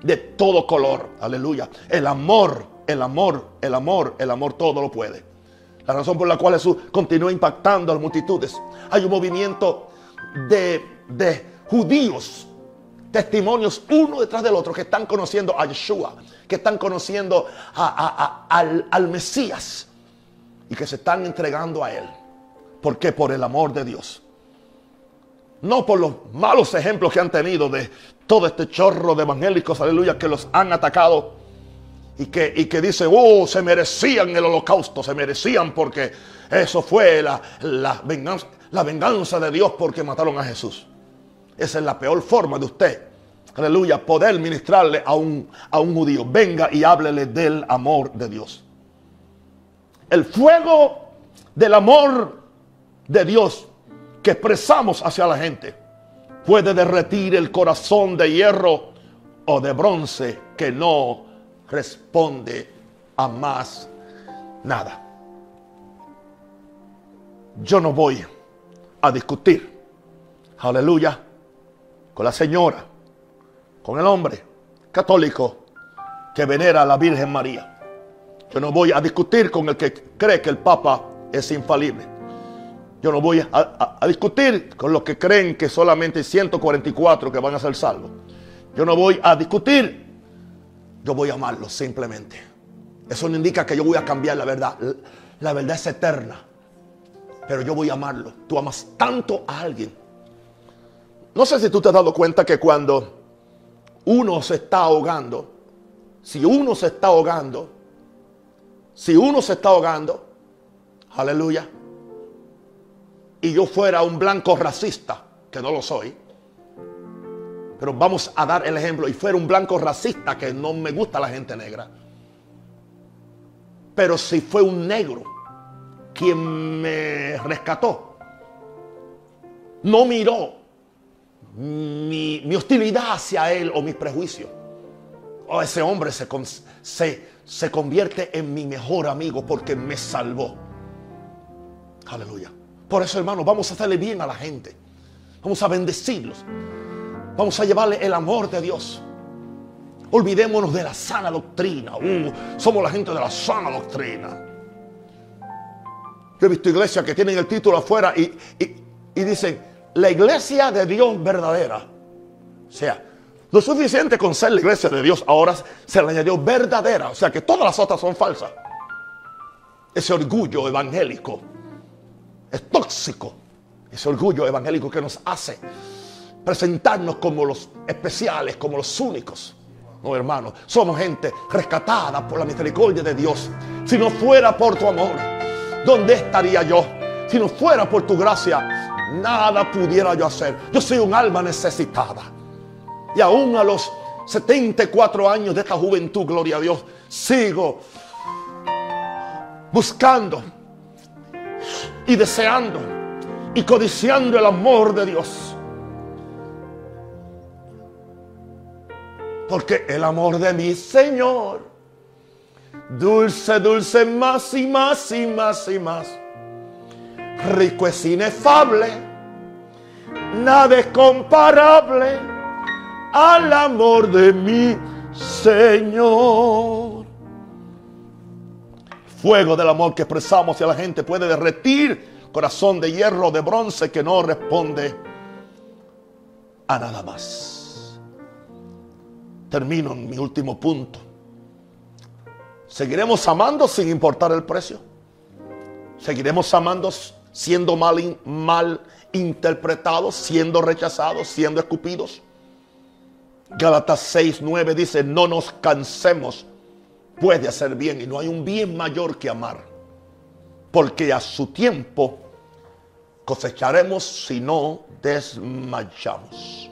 de todo color. Aleluya. El amor, el amor, el amor, el amor todo lo puede. La razón por la cual Jesús continúa impactando a multitudes. Hay un movimiento de, de judíos, testimonios uno detrás del otro, que están conociendo a Yeshua, que están conociendo al, al Mesías y que se están entregando a Él. ¿Por qué? Por el amor de Dios. No por los malos ejemplos que han tenido de todo este chorro de evangélicos, aleluya, que los han atacado y que, y que dicen, oh, se merecían el holocausto, se merecían porque eso fue la, venganza, la venganza de Dios porque mataron a Jesús. Esa es la peor forma de usted, aleluya, poder ministrarle a un, a un judío. Venga y háblele del amor de Dios. El fuego del amor de Dios que expresamos hacia la gente puede derretir el corazón de hierro o de bronce que no responde a más nada. Yo no voy a discutir, aleluya, con la señora, con el hombre católico que venera a la Virgen María. Yo no voy a discutir con el que cree que el Papa es infalible. Yo no voy a, discutir con los que creen que solamente hay 144 que van a ser salvos. Yo no voy a discutir. Yo voy a amarlos simplemente. Eso no indica que yo voy a cambiar la verdad. La verdad es eterna. Pero yo voy a amarlo. Tú amas tanto a alguien. No sé si tú te has dado cuenta que cuando uno se está ahogando, si uno se está ahogando, si uno se está ahogando, aleluya, y yo fuera un blanco racista, que no lo soy, pero vamos a dar el ejemplo, y fuera un blanco racista, que no me gusta la gente negra, pero si fue un negro quien me rescató, no miró mi, hostilidad hacia él o mis prejuicios. O ese hombre se, se, se convierte en mi mejor amigo porque me salvó. Aleluya. Por eso, hermano, vamos a hacerle bien a la gente. Vamos a bendecirlos. Vamos a llevarle el amor de Dios. Olvidémonos de la sana doctrina. Uh, somos la gente de la sana doctrina. Yo he visto iglesias que tienen el título afuera y, y, dicen, la iglesia de Dios verdadera. O sea, lo suficiente con ser la iglesia de Dios, ahora se le añadió verdadera. O sea que todas las otras son falsas. Ese orgullo evangélico es tóxico. Ese orgullo evangélico que nos hace presentarnos como los especiales, como los únicos. No, hermano, somos gente rescatada por la misericordia de Dios. Si no fuera por tu amor, ¿dónde estaría yo? Si no fuera por tu gracia, nada pudiera yo hacer. Yo soy un alma necesitada. Y aún a los 74 años de esta juventud, gloria a Dios, sigo buscando y deseando y codiciando el amor de Dios. Porque el amor de mi Señor, dulce, dulce, más y más y más y más, rico es inefable, nada es comparable al amor de mi Señor. Fuego del amor que expresamos hacia la gente puede derretir corazón de hierro, de bronce que no responde a nada más. Termino en mi último punto. ¿Seguiremos amando sin importar el precio? ¿Seguiremos amando siendo mal, mal interpretados, siendo rechazados, siendo escupidos? Gálatas 6, 9 dice, no nos cansemos, puede hacer bien y no hay un bien mayor que amar, porque a su tiempo cosecharemos si no desmayamos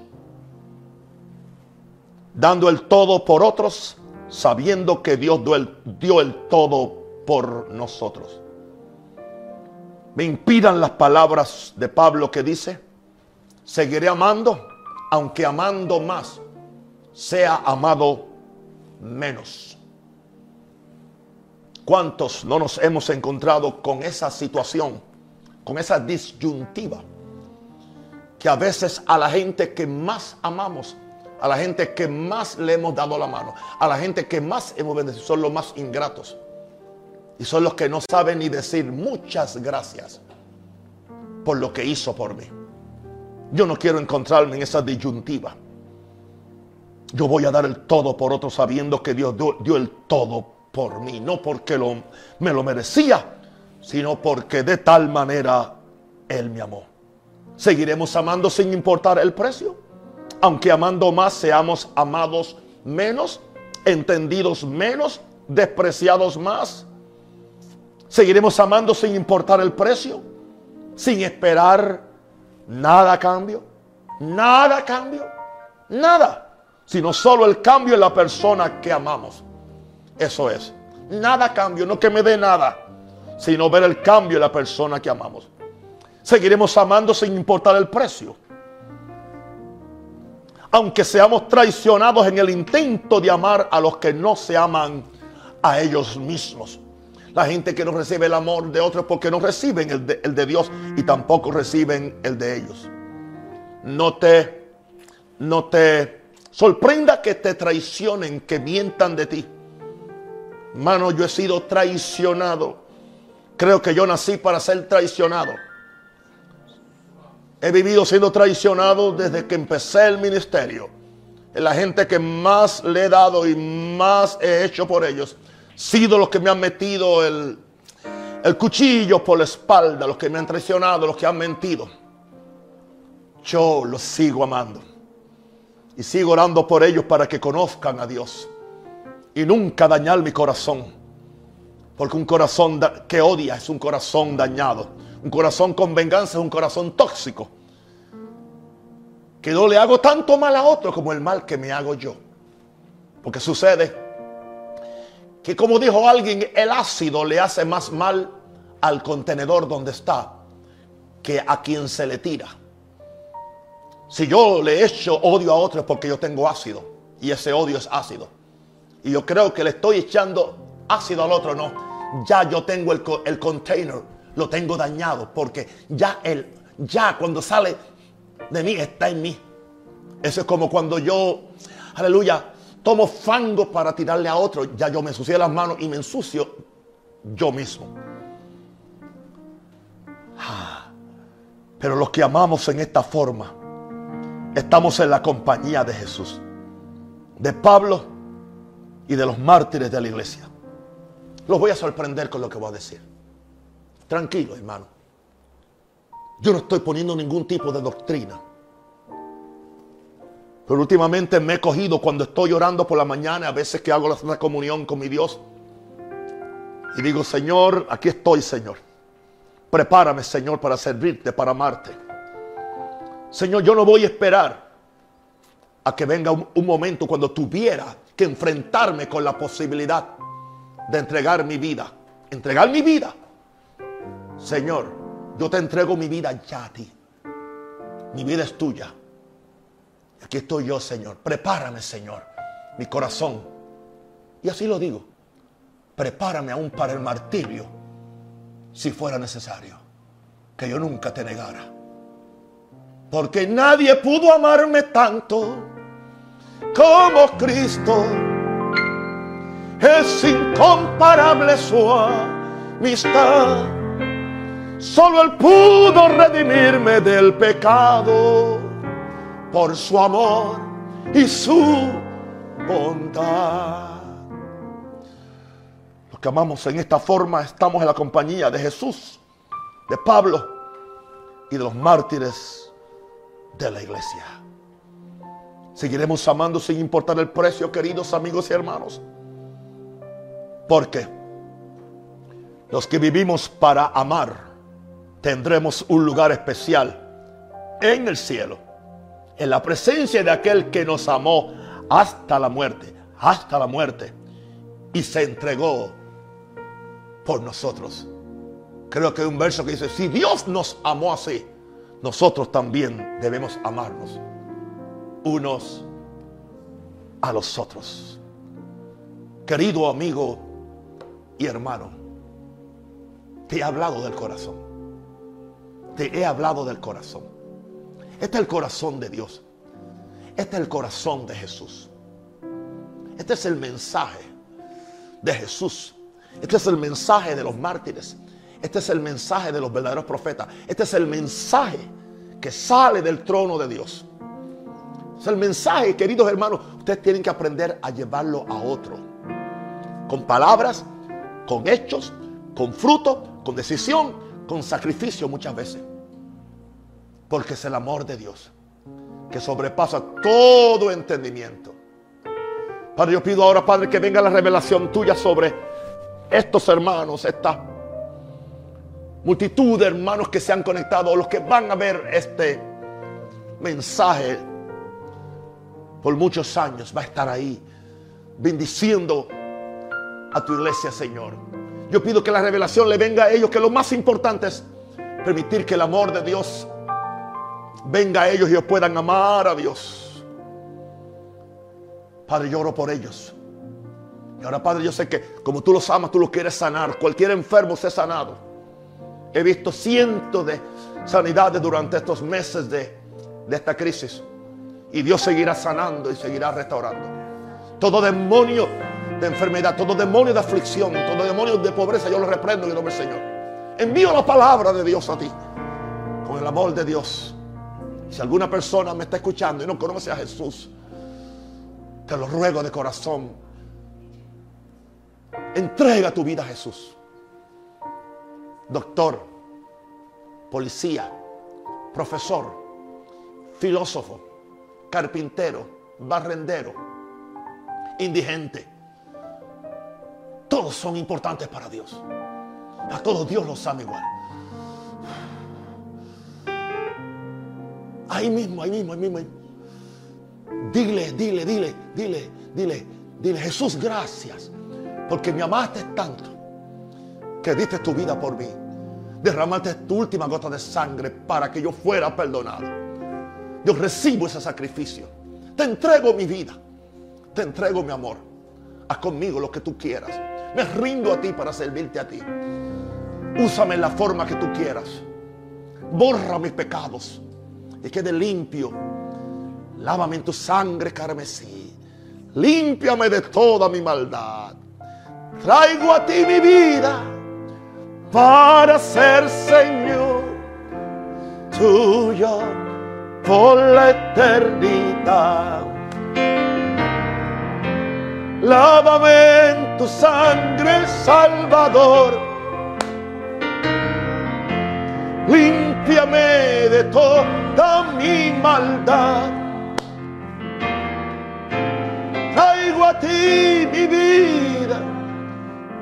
dando el todo por otros, sabiendo que Dios dio el, todo por nosotros. Me impidan las palabras de Pablo que dice, seguiré amando, aunque amando más, sea amado menos. ¿Cuántos no nos hemos encontrado con esa situación, con esa disyuntiva? Que a veces a la gente que más amamos a la gente que más le hemos dado la mano, a la gente que más hemos bendecido, son los más ingratos. Y son los que no saben ni decir muchas gracias por lo que hizo por mí. Yo no quiero encontrarme en esa disyuntiva. Yo voy a dar el todo por otro sabiendo que Dios dio, el todo por mí. No porque lo, me lo merecía, sino porque de tal manera Él me amó. ¿Seguiremos amando sin importar el precio? aunque amando más seamos amados menos, entendidos menos, despreciados más. Seguiremos amando sin importar el precio, sin esperar nada a cambio, nada a cambio, nada, sino solo el cambio en la persona que amamos. Eso es, nada cambio, no que me dé nada, sino ver el cambio en la persona que amamos. Seguiremos amando sin importar el precio aunque seamos traicionados en el intento de amar a los que no se aman a ellos mismos. La gente que no recibe el amor de otros porque no reciben el de, Dios y tampoco reciben el de ellos. No te, no te sorprenda que te traicionen, que mientan de ti. Mano, yo he sido traicionado. Creo que yo nací para ser traicionado. He vivido siendo traicionado desde que empecé el ministerio. La gente que más le he dado y más he hecho por ellos sido los que me han metido el, el cuchillo por la espalda, los que me han traicionado, los que han mentido. Yo los sigo amando. Y sigo orando por ellos para que conozcan a Dios. Y nunca dañar mi corazón. Porque un corazón que odia es un corazón dañado. Un corazón con venganza es un corazón tóxico. Que no le hago tanto mal a otro como el mal que me hago yo. Porque sucede que como dijo alguien, el ácido le hace más mal al contenedor donde está que a quien se le tira. Si yo le echo odio a otro es porque yo tengo ácido y ese odio es ácido. Y yo creo que le estoy echando ácido al otro, no. Ya yo tengo el, el container, lo tengo dañado porque ya el, ya cuando sale de mí está en mí. Eso es como cuando yo, aleluya, tomo fango para tirarle a otro, ya yo me ensucié las manos y me ensucio yo mismo. Ah, pero los que amamos en esta forma, estamos en la compañía de Jesús, de Pablo y de los mártires de la iglesia. Los voy a sorprender con lo que voy a decir. Tranquilo, hermano. Yo no estoy poniendo ningún tipo de doctrina. Pero últimamente me he cogido cuando estoy orando por la mañana, a veces que hago la Santa Comunión con mi Dios. Y digo, Señor, aquí estoy, Señor. Prepárame, Señor, para servirte, para amarte. Señor, yo no voy a esperar a que venga un, un momento cuando tuviera que enfrentarme con la posibilidad de entregar mi vida. Entregar mi vida. Señor, yo te entrego mi vida ya a ti. Mi vida es tuya. Aquí estoy yo, Señor. Prepárame, Señor, mi corazón. Y así lo digo. Prepárame aún para el martirio, si fuera necesario. Que yo nunca te negara. Porque nadie pudo amarme tanto como Cristo. Es incomparable su amistad. Solo Él pudo redimirme del pecado por su amor y su bondad. Los que amamos en esta forma estamos en la compañía de Jesús, de Pablo y de los mártires de la iglesia. Seguiremos amando sin importar el precio, queridos amigos y hermanos. Porque los que vivimos para amar tendremos un lugar especial en el cielo en la presencia de aquel que nos amó hasta la muerte, hasta la muerte, y se entregó por nosotros. Creo que hay un verso que dice, si Dios nos amó así, nosotros también debemos amarnos unos a los otros. Querido amigo y hermano, te he hablado del corazón. Te he hablado del corazón. Este es el corazón de Dios. Este es el corazón de Jesús. Este es el mensaje de Jesús. Este es el mensaje de los mártires. Este es el mensaje de los verdaderos profetas. Este es el mensaje que sale del trono de Dios. Es el mensaje, queridos hermanos, ustedes tienen que aprender a llevarlo a otro. Con palabras, con hechos, con fruto, con decisión, con sacrificio muchas veces. Porque es el amor de Dios que sobrepasa todo entendimiento. Padre, yo pido ahora, Padre, que venga la revelación tuya sobre estos hermanos, esta multitud de hermanos que se han conectado, los que van a ver este mensaje por muchos años, va a estar ahí bendiciendo a tu iglesia, Señor. Yo pido que la revelación le venga a ellos, que lo más importante es permitir que el amor de Dios venga a ellos y ellos puedan amar a Dios. Padre, yo oro por ellos. Y ahora, Padre, yo sé que como tú los amas, tú los quieres sanar. Cualquier enfermo se ha sanado. He visto cientos de sanidades durante estos meses de, de esta crisis. Y Dios seguirá sanando y seguirá restaurando. Todo demonio de enfermedad, todo demonio de aflicción, todo demonio de pobreza, yo lo reprendo en el nombre del Señor. Envío la palabra de Dios a ti. Con el amor de Dios. Si alguna persona me está escuchando y no conoce a Jesús, te lo ruego de corazón Entrega tu vida a Jesús. Doctor, policía, profesor, filósofo, carpintero, barrendero, indigente. Todos son importantes para Dios. A todos Dios los ama igual. Ahí mismo, ahí mismo, ahí mismo. Dile, dile, dile, dile, dile, dile, Jesús, gracias. Porque me amaste tanto que diste tu vida por mí. Derramaste tu última gota de sangre para que yo fuera perdonado. Yo recibo ese sacrificio. Te entrego mi vida. Te entrego mi amor. Haz conmigo lo que tú quieras. Me rindo a ti para servirte a ti. Úsame en la forma que tú quieras. Borra mis pecados y quede limpio. Lávame en tu sangre carmesí. Límpiame de toda mi maldad. Traigo a ti mi vida para ser Señor tuyo por la eternidad. Lávame en tu sangre, Salvador límpiame de toda mi maldad. Traigo a ti mi vida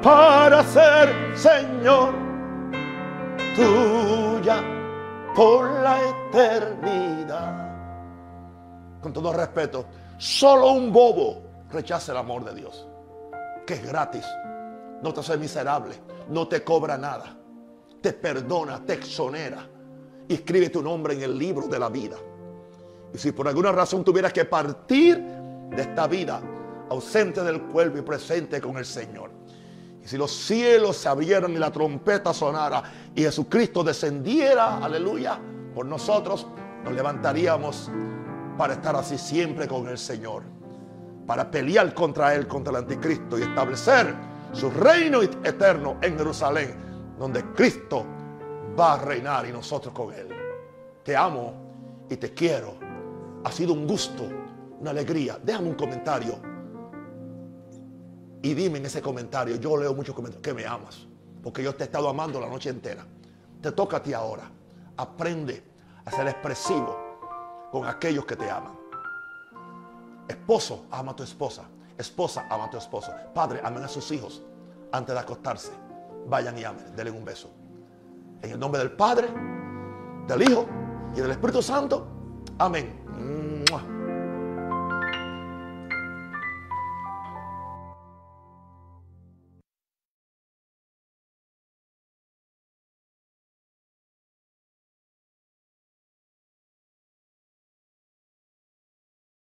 para ser Señor tuya por la eternidad. Con todo respeto, solo un bobo rechaza el amor de Dios, que es gratis, no te hace miserable, no te cobra nada te perdona, te exonera escribe tu nombre en el libro de la vida. Y si por alguna razón tuvieras que partir de esta vida, ausente del cuerpo y presente con el Señor. Y si los cielos se abrieran y la trompeta sonara y Jesucristo descendiera, aleluya, por nosotros, nos levantaríamos para estar así siempre con el Señor. Para pelear contra Él, contra el anticristo y establecer su reino eterno en Jerusalén donde Cristo va a reinar y nosotros con Él. Te amo y te quiero. Ha sido un gusto, una alegría. Déjame un comentario y dime en ese comentario, yo leo muchos comentarios, que me amas, porque yo te he estado amando la noche entera. Te toca a ti ahora. Aprende a ser expresivo con aquellos que te aman. Esposo, ama a tu esposa. Esposa, ama a tu esposo. Padre, amen a sus hijos antes de acostarse vayan y amen, denle un beso. En el nombre del Padre, del Hijo y del Espíritu Santo. Amén.